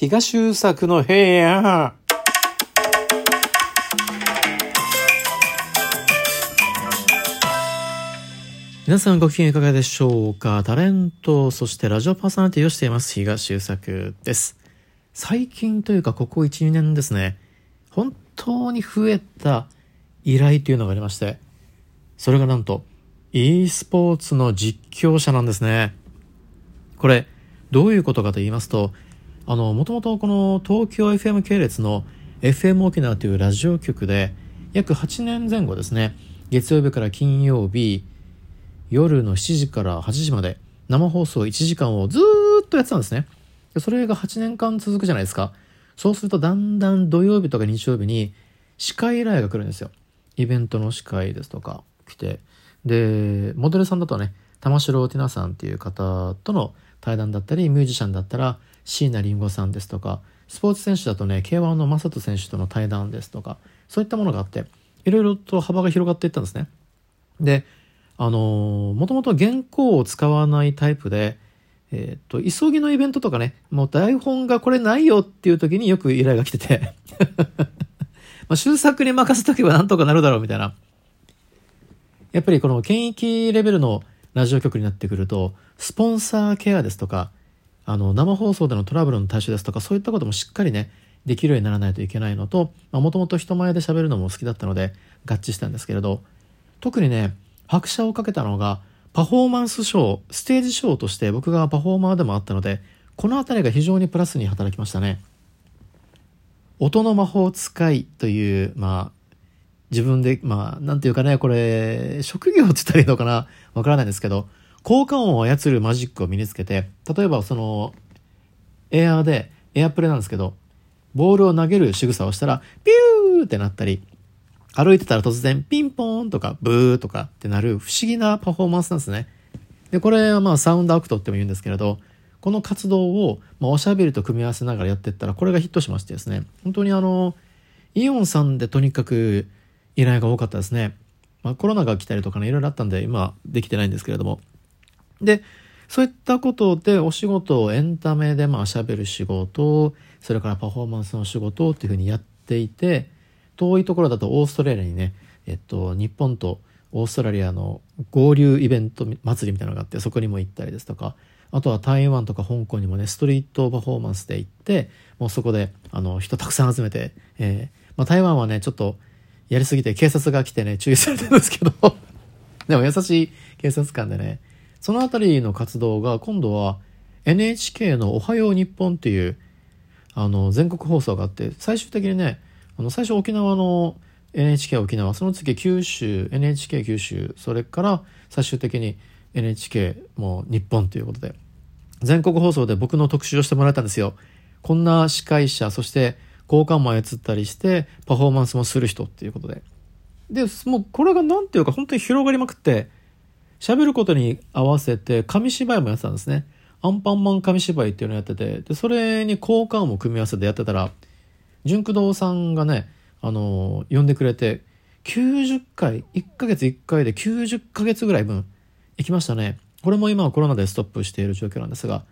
東優作の部屋。皆さんご機嫌いかがでしょうか？タレント、そしてラジオパーソナリティをしています、東優作です。最近というか、ここ1、2年ですね、本当に増えた依頼というのがありまして、それがなんと、e スポーツの実況者なんですね。これ、どういうことかと言いますと、あの、もともとこの東京 FM 系列の FM 沖縄というラジオ局で、約8年前後ですね、月曜日から金曜日、夜の7時から8時まで生放送1時間をずーっとやってたんですね。それが8年間続くじゃないですか。そうするとだんだん土曜日とか日曜日に司会依頼が来るんですよ。イベントの司会ですとか来て。で、モデルさんだとね、玉城ティナさんっていう方との対談だったり、ミュージシャンだったら椎名林檎さんですとかスポーツ選手だとね K1 の正人選手との対談ですとかそういったものがあっていろいろと幅が広がっていったんですね。であのもともと原稿を使わないタイプで、えっ、と急ぎのイベントとかねもう台本がこれないよっていう時によく依頼が来てて まあ終作に任せとけばなんとかなるだろうみたいなやっぱりこの県域レベルのラジオ局になってくるとスポンサーケアですとかあの生放送でのトラブルの対処ですとかそういったこともしっかりねできるようにならないといけないのともともと人前で喋るのも好きだったので合致したんですけれど特にね拍車をかけたのがパフォーマンスショーステージショーとして僕がパフォーマーでもあったのでこの辺りが非常にプラスに働きましたね。音の魔法使いというまあ自分でまあなんていうかねこれ職業って言ったらいいのかなわからないんですけど効果音を操るマジックを身につけて、例えばその、エアーで、エアプレなんですけど、ボールを投げる仕草をしたら、ピューってなったり、歩いてたら突然ピンポーンとかブーとかってなる不思議なパフォーマンスなんですね。で、これはまあサウンドアクトっても言うんですけれど、この活動を、まあ、おしゃべりと組み合わせながらやってったら、これがヒットしましてですね、本当にあの、イオンさんでとにかく依頼が多かったですね。まあ、コロナが来たりとかね、いろいろあったんで、今できてないんですけれども、で、そういったことでお仕事をエンタメでまあ喋る仕事、それからパフォーマンスの仕事っていうふうにやっていて、遠いところだとオーストラリアにね、えっと、日本とオーストラリアの合流イベント祭りみたいなのがあって、そこにも行ったりですとか、あとは台湾とか香港にもね、ストリートパフォーマンスで行って、もうそこで、あの、人たくさん集めて、えー、まあ台湾はね、ちょっとやりすぎて警察が来てね、注意されてるんですけど。でも優しい警察官でね、その辺りの活動が今度は NHK の「おはよう日本」っていうあの全国放送があって最終的にねあの最初沖縄の NHK 沖縄その次九州 NHK 九州それから最終的に NHK も日本ということで全国放送で僕の特集をしてもらえたんですよ。こんな司会者そして交換も操ったりしてパフォーマンスもする人っていうことで。でもうこれが何ていうか本当に広がりまくって喋ることに合わせて紙芝居もやってたんですね。アンパンマン紙芝居っていうのをやってて、で、それに交換も組み合わせてやってたら、純駆動さんがね、あのー、呼んでくれて、90回、1ヶ月1回で90ヶ月ぐらい分行きましたね。これも今はコロナでストップしている状況なんですが。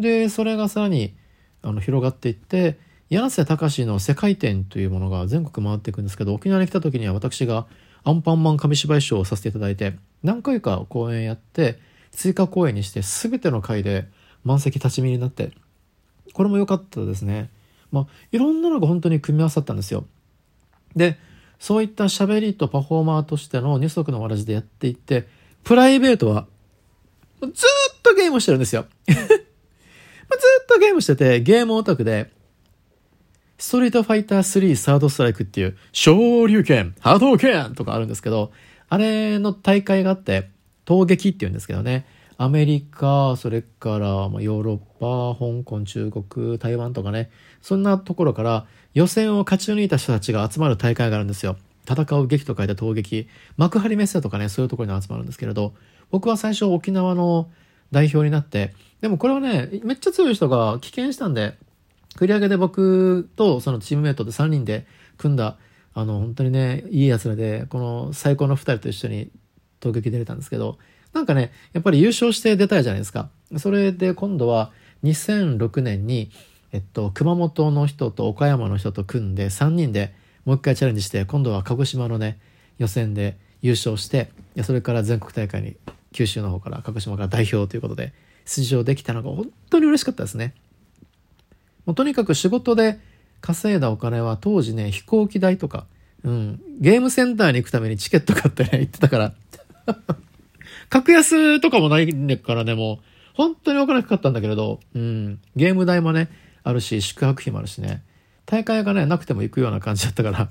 で、それがさらにあの広がっていって、柳瀬隆の世界展というものが全国回っていくんですけど、沖縄に来た時には私がアンパンマン紙芝居ショーをさせていただいて、何回か公演やって、追加公演にして全ての回で満席立ち見になって、これも良かったですね。まあ、いろんなのが本当に組み合わさったんですよ。で、そういった喋りとパフォーマーとしての二足のわらじでやっていって、プライベートはずっとゲームしてるんですよ。ずっとゲームしてて、ゲームオタクで、ストリートファイター3サードストライクっていう、昇竜拳、波動拳とかあるんですけど、あれの大会があって、闘撃っていうんですけどね、アメリカ、それからヨーロッパ、香港、中国、台湾とかね、そんなところから予選を勝ち抜いた人たちが集まる大会があるんですよ。戦う劇と書いて闘撃。幕張メッセとかね、そういうところに集まるんですけれど、僕は最初沖縄の代表になって、でもこれはね、めっちゃ強い人が棄権したんで、繰り上げで僕とそのチームメイトで3人で組んだ、あの、本当にね、いい奴らで、この最高の2人と一緒に投撃出れたんですけど、なんかね、やっぱり優勝して出たいじゃないですか。それで今度は2006年にえっと、熊本の人と岡山の人と組んで3人でもう一回チャレンジして今度は鹿児島のね予選で優勝してそれから全国大会に九州の方から鹿児島から代表ということで出場できたのが本当に嬉しかったですね。もうとにかく仕事で稼いだお金は当時ね飛行機代とか、うん、ゲームセンターに行くためにチケット買ってね行ってたから。格安とかもないんだからねもう。本当にお金かかったんだけれど、うん、ゲーム代もねあるし宿泊費もあるしね。大会がねなくても行くような感じだったから。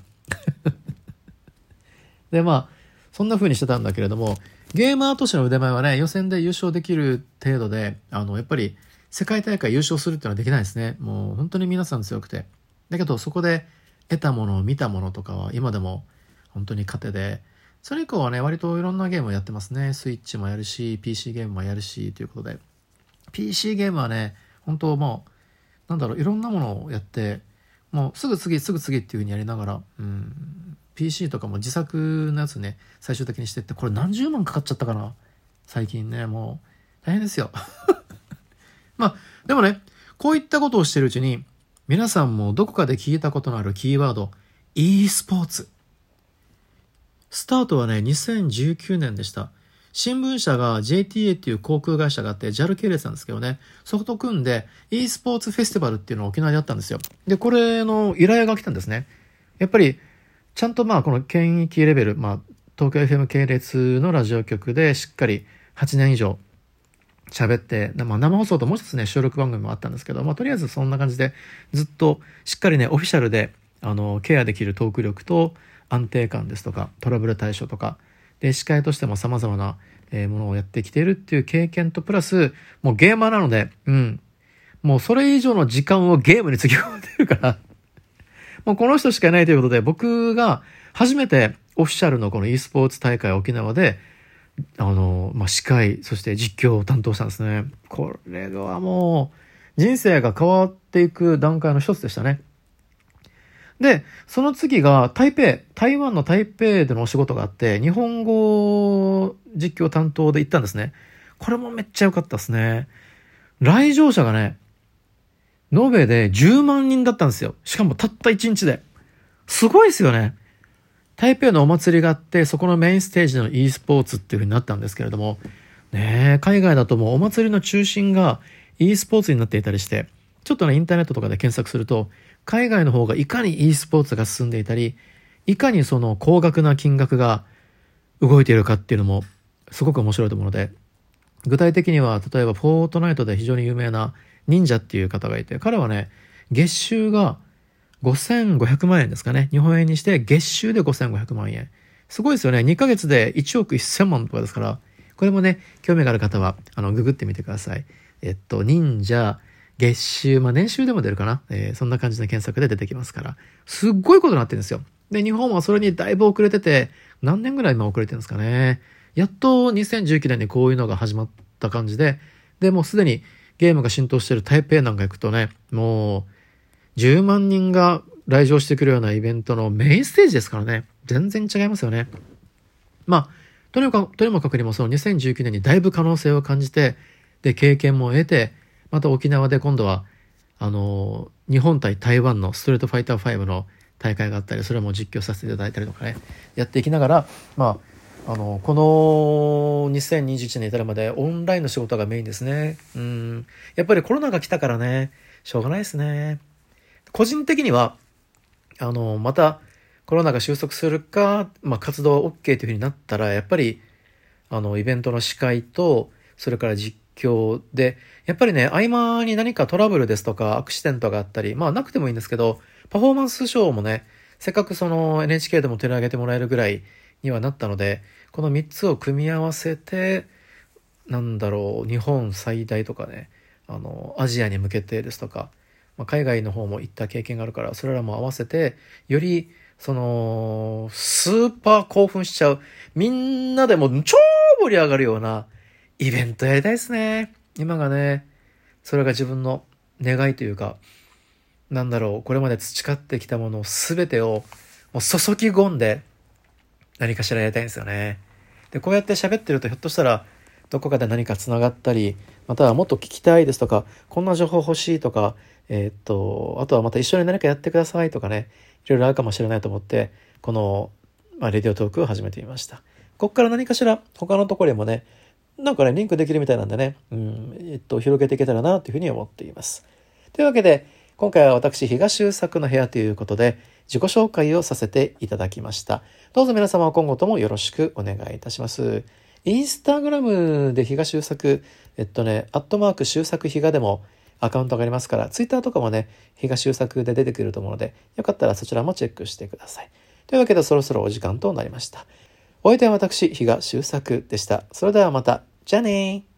でまあそんな風にしてたんだけれどもゲーマーとしての腕前はね予選で優勝できる程度であのやっぱり世界大会優勝するっていうのはできないですね。もう本当に皆さん強くて。だけどそこで得たもの見たものとかは今でも本当に糧で。それ以降はね割といろんなゲームをやってますね。スイッチもやるし PC ゲームもやるしということで。PC ゲームはね本当もうなんだろういろんなものをやってもうすぐ次すぐ次っていう風にやりながら、うん、PC とかも自作のやつね最終的にしてってこれ何十万かかっちゃったかな。最近ねもう大変ですよ。まあでもねこういったことをしてるうちに皆さんもどこかで聞いたことのあるキーワード e スポーツスタートはね2019年でした新聞社が JTA っていう航空会社があって JAL 系列なんですけどね、そこと組んで e スポーツフェスティバルっていうのを沖縄でやったんですよ。で、これの依頼が来たんですね。やっぱり、ちゃんとまあこの県域レベル、まあ東京 FM 系列のラジオ局でしっかり8年以上喋って、まあ、生放送ともう一つね、収録番組もあったんですけど、まあ、とりあえずそんな感じで、ずっとしっかりね、オフィシャルで、あの、ケアできるトーク力と安定感ですとか、トラブル対処とか、で、司会としても様々な、えものをやってきているっていう経験とプラス、もうゲーマーなので、うん。もうそれ以上の時間をゲームにつぎ込んでるから もうこの人しかいないということで、僕が初めてオフィシャルのこの e スポーツ大会沖縄で、あの、まあ、司会、そして実況を担当したんですね。これはもう、人生が変わっていく段階の一つでしたね。で、その次が台北、台湾の台北でのお仕事があって、日本語実況担当で行ったんですね。これもめっちゃ良かったですね。来場者がね、延べで10万人だったんですよ。しかもたった1日で。すごいですよね。台北のお祭りがあって、そこのメインステージの e スポーツっていう風になったんですけれども、ね海外だともうお祭りの中心が e スポーツになっていたりして、ちょっとね、インターネットとかで検索すると、海外の方がいかに e スポーツが進んでいたり、いかにその高額な金額が動いているかっていうのもすごく面白いと思うので、具体的には例えばフォートナイトで非常に有名な忍者っていう方がいて、彼はね、月収が5500万円ですかね。日本円にして月収で5500万円。すごいですよね。2ヶ月で1億1000万とかですから、これもね、興味がある方は、あの、ググってみてください。えっと、忍者、月収、まあ年収でも出るかな、えー、そんな感じの検索で出てきますから、すっごいことになってるんですよ。で、日本はそれにだいぶ遅れてて、何年ぐらい今遅れてるんですかね。やっと2019年にこういうのが始まった感じで、で、もうすでにゲームが浸透してる台北なんか行くとね、もう10万人が来場してくるようなイベントのメインステージですからね。全然違いますよね。まあ、とにもかく、とにもかくにもその2019年にだいぶ可能性を感じて、で、経験も得て、また沖縄で今度は、あの、日本対台湾のストレートファイター5の大会があったり、それも実況させていただいたりとかね、やっていきながら、まあ、あの、この2021年に至るまでオンラインの仕事がメインですね。うん。やっぱりコロナが来たからね、しょうがないですね。個人的には、あの、またコロナが収束するか、まあ、活動は OK というふうになったら、やっぱり、あの、イベントの司会と、それから実況で、やっぱりね、合間に何かトラブルですとか、アクシデントがあったり、まあなくてもいいんですけど、パフォーマンスショーもね、せっかくその NHK でも取り上げてもらえるぐらいにはなったので、この3つを組み合わせて、なんだろう、日本最大とかね、あの、アジアに向けてですとか、まあ、海外の方も行った経験があるから、それらも合わせて、より、その、スーパー興奮しちゃう、みんなでも超盛り上がるような、イベントやりたいですね。今がね、それが自分の願いというか、なんだろう、これまで培ってきたもの全てをもう注ぎ込んで何かしらやりたいんですよね。で、こうやって喋ってるとひょっとしたらどこかで何か繋がったり、またはもっと聞きたいですとか、こんな情報欲しいとか、えー、っと、あとはまた一緒に何かやってくださいとかね、いろいろあるかもしれないと思って、この、まあ、レディオトークを始めてみました。こっから何かしら他のところにもね、なんかね、リンクできるみたいなんでね、うん、えっと、広げていけたらなというふうに思っています。というわけで、今回は私、東修作の部屋ということで、自己紹介をさせていただきました。どうぞ皆様今後ともよろしくお願いいたします。インスタグラムで東修作、えっとね、アットマーク修作比嘉でもアカウントがありますから、ツイッターとかもね、東優作で出てくると思うので、よかったらそちらもチェックしてください。というわけでそろそろお時間となりました。お相手は私、東優作でした。それではまた。じゃあね